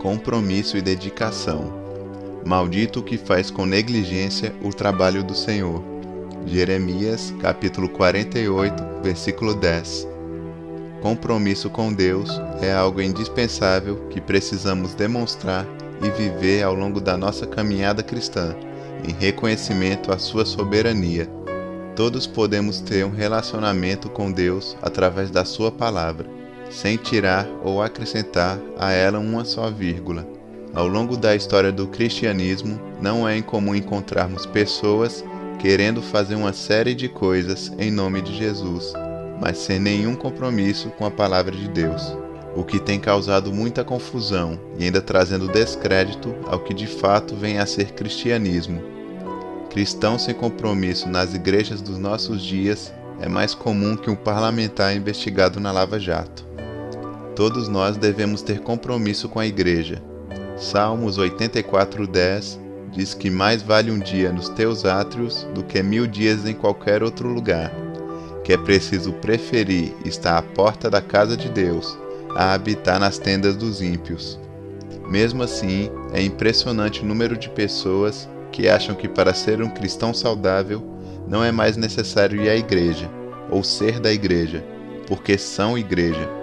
compromisso e dedicação. Maldito o que faz com negligência o trabalho do Senhor. Jeremias, capítulo 48, versículo 10. Compromisso com Deus é algo indispensável que precisamos demonstrar e viver ao longo da nossa caminhada cristã, em reconhecimento à sua soberania. Todos podemos ter um relacionamento com Deus através da sua palavra, sem tirar ou acrescentar a ela uma só vírgula. Ao longo da história do cristianismo, não é incomum encontrarmos pessoas querendo fazer uma série de coisas em nome de Jesus, mas sem nenhum compromisso com a palavra de Deus, o que tem causado muita confusão e ainda trazendo descrédito ao que de fato vem a ser cristianismo. Cristão sem compromisso nas igrejas dos nossos dias é mais comum que um parlamentar investigado na Lava Jato. Todos nós devemos ter compromisso com a igreja, Salmos 84:10 diz que mais vale um dia nos teus átrios do que mil dias em qualquer outro lugar, que é preciso preferir estar à porta da casa de Deus a habitar nas tendas dos ímpios. Mesmo assim, é impressionante o número de pessoas que acham que para ser um cristão saudável não é mais necessário ir à igreja ou ser da igreja, porque são igreja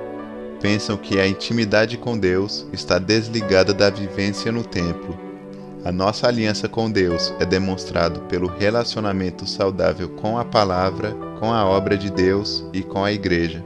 pensam que a intimidade com Deus está desligada da vivência no templo. A nossa aliança com Deus é demonstrado pelo relacionamento saudável com a palavra, com a obra de Deus e com a igreja.